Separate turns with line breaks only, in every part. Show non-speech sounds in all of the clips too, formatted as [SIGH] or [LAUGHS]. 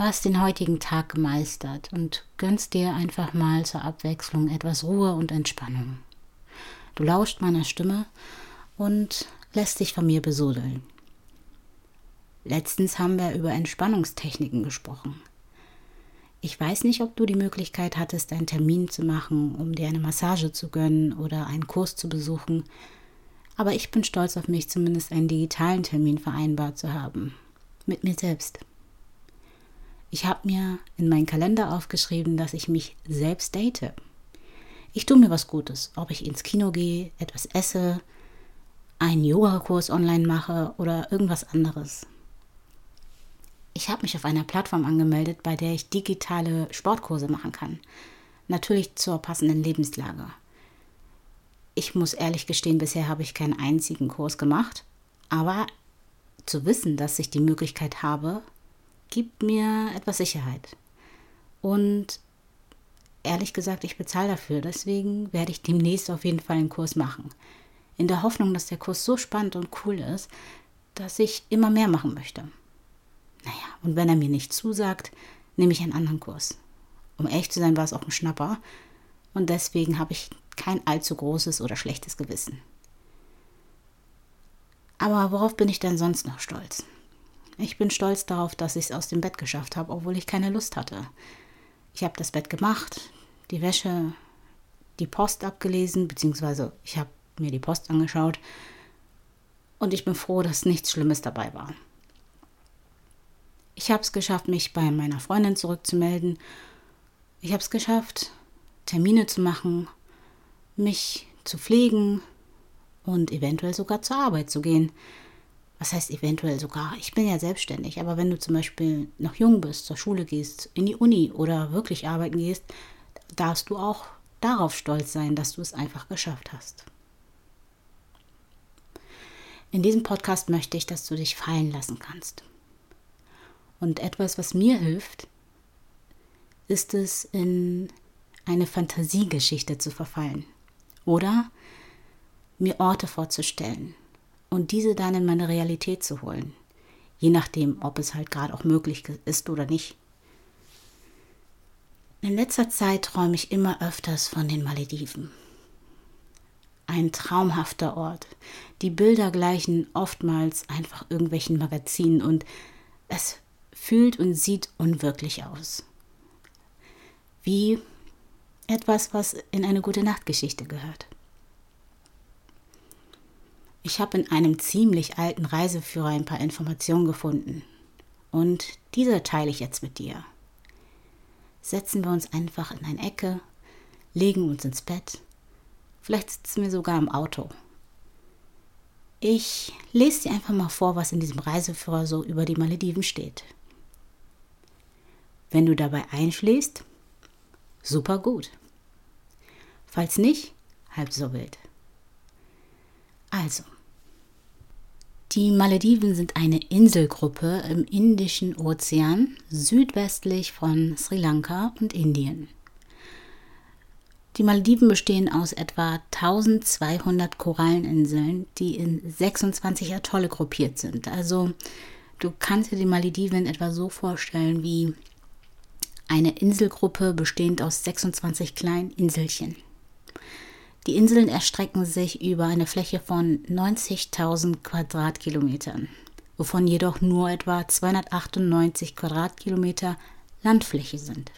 Du hast den heutigen Tag gemeistert und gönnst dir einfach mal zur Abwechslung etwas Ruhe und Entspannung. Du lauscht meiner Stimme und lässt dich von mir besudeln. Letztens haben wir über Entspannungstechniken gesprochen. Ich weiß nicht, ob du die Möglichkeit hattest, einen Termin zu machen, um dir eine Massage zu gönnen oder einen Kurs zu besuchen, aber ich bin stolz auf mich, zumindest einen digitalen Termin vereinbart zu haben. Mit mir selbst. Ich habe mir in meinen Kalender aufgeschrieben, dass ich mich selbst date. Ich tue mir was Gutes, ob ich ins Kino gehe, etwas esse, einen Yogakurs online mache oder irgendwas anderes. Ich habe mich auf einer Plattform angemeldet, bei der ich digitale Sportkurse machen kann. Natürlich zur passenden Lebenslage. Ich muss ehrlich gestehen, bisher habe ich keinen einzigen Kurs gemacht, aber zu wissen, dass ich die Möglichkeit habe, gibt mir etwas Sicherheit. Und ehrlich gesagt, ich bezahle dafür. Deswegen werde ich demnächst auf jeden Fall einen Kurs machen. In der Hoffnung, dass der Kurs so spannend und cool ist, dass ich immer mehr machen möchte. Naja, und wenn er mir nicht zusagt, nehme ich einen anderen Kurs. Um echt zu sein, war es auch ein Schnapper. Und deswegen habe ich kein allzu großes oder schlechtes Gewissen. Aber worauf bin ich denn sonst noch stolz? Ich bin stolz darauf, dass ich es aus dem Bett geschafft habe, obwohl ich keine Lust hatte. Ich habe das Bett gemacht, die Wäsche, die Post abgelesen, beziehungsweise ich habe mir die Post angeschaut und ich bin froh, dass nichts Schlimmes dabei war. Ich habe es geschafft, mich bei meiner Freundin zurückzumelden. Ich habe es geschafft, Termine zu machen, mich zu pflegen und eventuell sogar zur Arbeit zu gehen was heißt eventuell sogar, ich bin ja selbstständig, aber wenn du zum Beispiel noch jung bist, zur Schule gehst, in die Uni oder wirklich arbeiten gehst, darfst du auch darauf stolz sein, dass du es einfach geschafft hast. In diesem Podcast möchte ich, dass du dich fallen lassen kannst. Und etwas, was mir hilft, ist es, in eine Fantasiegeschichte zu verfallen oder mir Orte vorzustellen, und diese dann in meine Realität zu holen. Je nachdem, ob es halt gerade auch möglich ist oder nicht. In letzter Zeit träume ich immer öfters von den Malediven. Ein traumhafter Ort. Die Bilder gleichen oftmals einfach irgendwelchen Magazinen und es fühlt und sieht unwirklich aus. Wie etwas, was in eine gute Nachtgeschichte gehört. Ich habe in einem ziemlich alten Reiseführer ein paar Informationen gefunden. Und diese teile ich jetzt mit dir. Setzen wir uns einfach in eine Ecke, legen uns ins Bett. Vielleicht sitzen wir sogar im Auto. Ich lese dir einfach mal vor, was in diesem Reiseführer so über die Malediven steht. Wenn du dabei einschläfst, super gut. Falls nicht, halb so wild. Also, die Malediven sind eine Inselgruppe im Indischen Ozean südwestlich von Sri Lanka und Indien. Die Malediven bestehen aus etwa 1200 Koralleninseln, die in 26 Atolle gruppiert sind. Also du kannst dir die Malediven etwa so vorstellen wie eine Inselgruppe bestehend aus 26 kleinen Inselchen. Die Inseln erstrecken sich über eine Fläche von 90.000 Quadratkilometern, wovon jedoch nur etwa 298 Quadratkilometer Landfläche sind.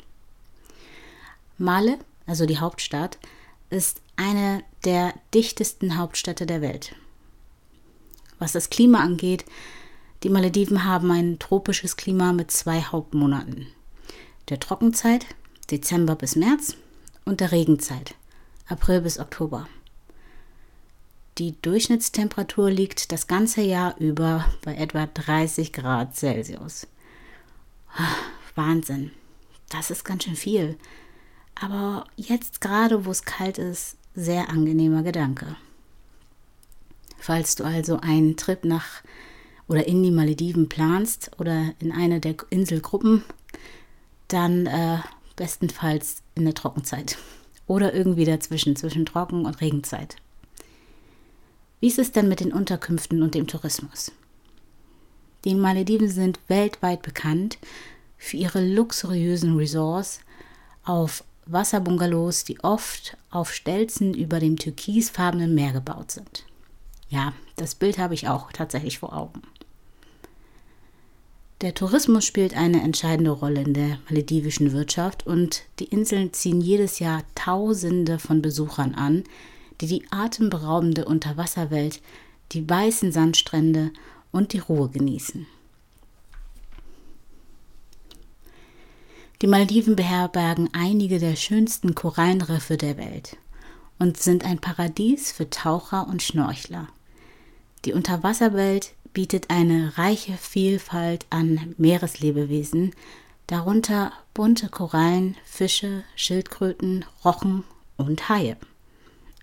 Male, also die Hauptstadt, ist eine der dichtesten Hauptstädte der Welt. Was das Klima angeht, die Malediven haben ein tropisches Klima mit zwei Hauptmonaten. Der Trockenzeit, Dezember bis März, und der Regenzeit, April bis Oktober. Die Durchschnittstemperatur liegt das ganze Jahr über bei etwa 30 Grad Celsius. Ah, Wahnsinn. Das ist ganz schön viel. Aber jetzt gerade, wo es kalt ist, sehr angenehmer Gedanke. Falls du also einen Trip nach oder in die Malediven planst oder in eine der Inselgruppen, dann äh, bestenfalls in der Trockenzeit oder irgendwie dazwischen, zwischen Trocken- und Regenzeit. Wie ist es denn mit den Unterkünften und dem Tourismus? Die Malediven sind weltweit bekannt für ihre luxuriösen Resorts auf Wasserbungalows, die oft auf Stelzen über dem türkisfarbenen Meer gebaut sind. Ja, das Bild habe ich auch tatsächlich vor Augen. Der Tourismus spielt eine entscheidende Rolle in der maledivischen Wirtschaft und die Inseln ziehen jedes Jahr Tausende von Besuchern an, die die atemberaubende Unterwasserwelt, die weißen Sandstrände und die Ruhe genießen. Die Maldiven beherbergen einige der schönsten Korallenriffe der Welt und sind ein Paradies für Taucher und Schnorchler. Die Unterwasserwelt bietet eine reiche Vielfalt an Meereslebewesen, darunter bunte Korallen, Fische, Schildkröten, Rochen und Haie.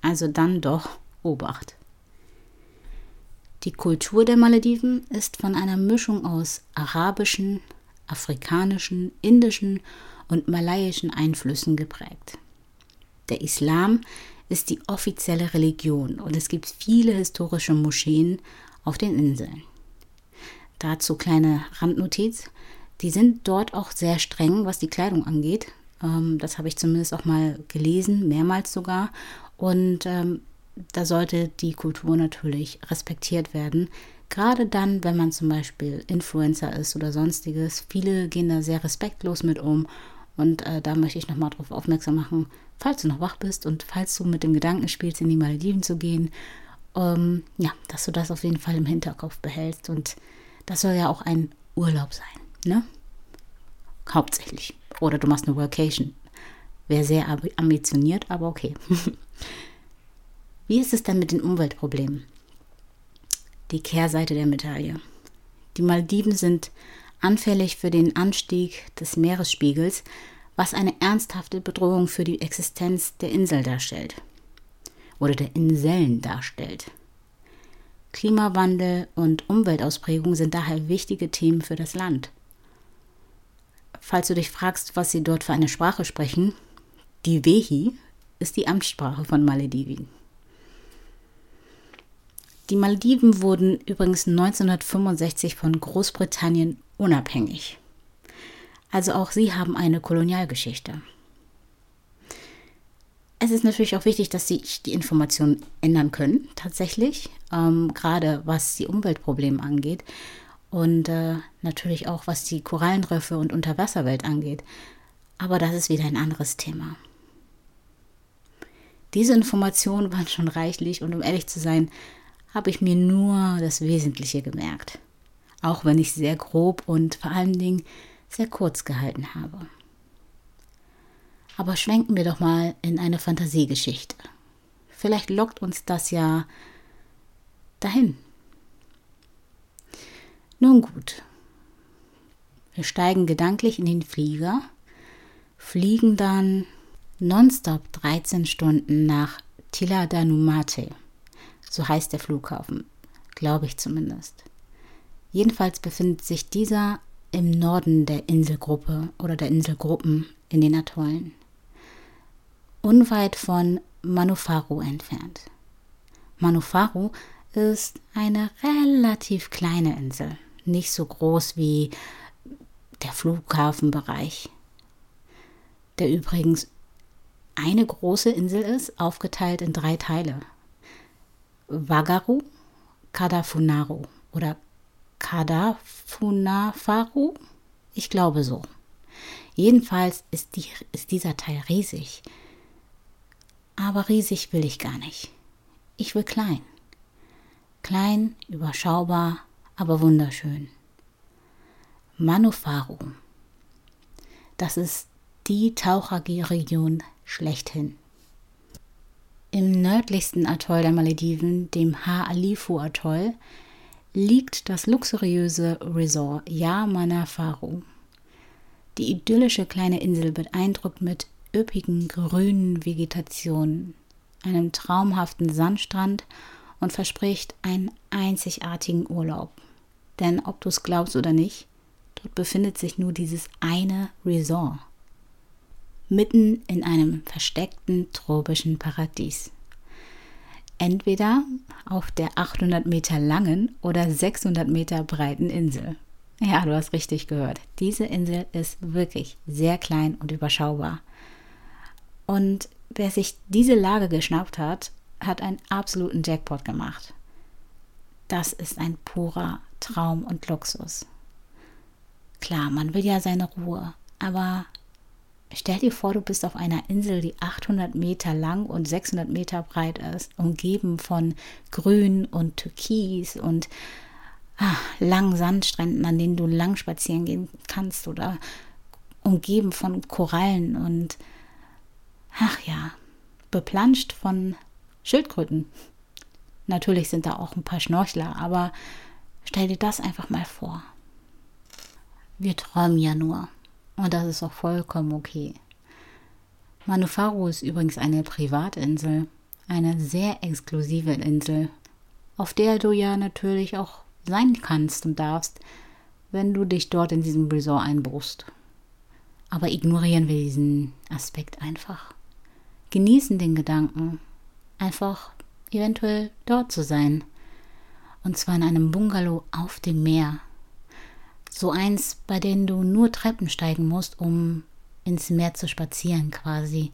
Also dann doch Obacht. Die Kultur der Malediven ist von einer Mischung aus arabischen, afrikanischen, indischen und malaiischen Einflüssen geprägt. Der Islam ist die offizielle Religion und es gibt viele historische Moscheen auf den Inseln. Dazu kleine Randnotiz. Die sind dort auch sehr streng, was die Kleidung angeht. Ähm, das habe ich zumindest auch mal gelesen, mehrmals sogar. Und ähm, da sollte die Kultur natürlich respektiert werden. Gerade dann, wenn man zum Beispiel Influencer ist oder sonstiges. Viele gehen da sehr respektlos mit um. Und äh, da möchte ich nochmal darauf aufmerksam machen, falls du noch wach bist und falls du mit dem Gedanken spielst, in die Malediven zu gehen, ähm, ja, dass du das auf jeden Fall im Hinterkopf behältst. Und das soll ja auch ein Urlaub sein, ne? Hauptsächlich. Oder du machst eine Workation. Wäre sehr ambitioniert, aber okay. [LAUGHS] Wie ist es denn mit den Umweltproblemen? Die Kehrseite der Medaille. Die Maldiven sind anfällig für den Anstieg des Meeresspiegels, was eine ernsthafte Bedrohung für die Existenz der Insel darstellt oder der Inseln darstellt. Klimawandel und Umweltausprägung sind daher wichtige Themen für das Land. Falls du dich fragst, was sie dort für eine Sprache sprechen, die Wehi ist die Amtssprache von Malediven. Die Malediven wurden übrigens 1965 von Großbritannien unabhängig. Also auch sie haben eine Kolonialgeschichte. Es ist natürlich auch wichtig, dass sich die Informationen ändern können, tatsächlich, ähm, gerade was die Umweltprobleme angeht und äh, natürlich auch was die Korallenriffe und Unterwasserwelt angeht. Aber das ist wieder ein anderes Thema. Diese Informationen waren schon reichlich und um ehrlich zu sein, habe ich mir nur das Wesentliche gemerkt, auch wenn ich sehr grob und vor allen Dingen sehr kurz gehalten habe. Aber schwenken wir doch mal in eine Fantasiegeschichte. Vielleicht lockt uns das ja dahin. Nun gut. Wir steigen gedanklich in den Flieger, fliegen dann nonstop 13 Stunden nach Tiladanumate. So heißt der Flughafen, glaube ich zumindest. Jedenfalls befindet sich dieser im Norden der Inselgruppe oder der Inselgruppen in den Atollen, unweit von Manufaru entfernt. Manufaru ist eine relativ kleine Insel, nicht so groß wie der Flughafenbereich, der übrigens eine große Insel ist, aufgeteilt in drei Teile. Wagaru, Kadafunaru oder Kadafunafaru? Ich glaube so. Jedenfalls ist, die, ist dieser Teil riesig. Aber riesig will ich gar nicht. Ich will klein. Klein, überschaubar, aber wunderschön. Manufaru. Das ist die Taucherregion schlechthin. Im nördlichsten Atoll der Malediven, dem Ha-Alifu-Atoll, liegt das luxuriöse Resort Yamana Faru. Die idyllische kleine Insel beeindruckt mit üppigen grünen Vegetationen, einem traumhaften Sandstrand und verspricht einen einzigartigen Urlaub. Denn ob du es glaubst oder nicht, dort befindet sich nur dieses eine Resort mitten in einem versteckten tropischen Paradies. Entweder auf der 800 Meter langen oder 600 Meter breiten Insel. Ja, du hast richtig gehört. Diese Insel ist wirklich sehr klein und überschaubar. Und wer sich diese Lage geschnappt hat, hat einen absoluten Jackpot gemacht. Das ist ein purer Traum und Luxus. Klar, man will ja seine Ruhe, aber Stell dir vor, du bist auf einer Insel, die 800 Meter lang und 600 Meter breit ist, umgeben von Grün und Türkis und ach, langen Sandstränden, an denen du lang spazieren gehen kannst oder umgeben von Korallen und ach ja, beplanscht von Schildkröten. Natürlich sind da auch ein paar Schnorchler, aber stell dir das einfach mal vor. Wir träumen ja nur. Und das ist auch vollkommen okay. Manufaro ist übrigens eine Privatinsel, eine sehr exklusive Insel, auf der du ja natürlich auch sein kannst und darfst, wenn du dich dort in diesem Resort einbuchst. Aber ignorieren wir diesen Aspekt einfach. Genießen den Gedanken, einfach eventuell dort zu sein. Und zwar in einem Bungalow auf dem Meer, so eins, bei dem du nur Treppen steigen musst, um ins Meer zu spazieren quasi.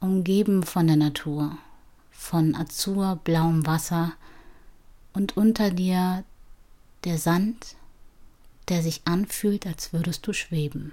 Umgeben von der Natur, von azurblauem Wasser und unter dir der Sand, der sich anfühlt, als würdest du schweben.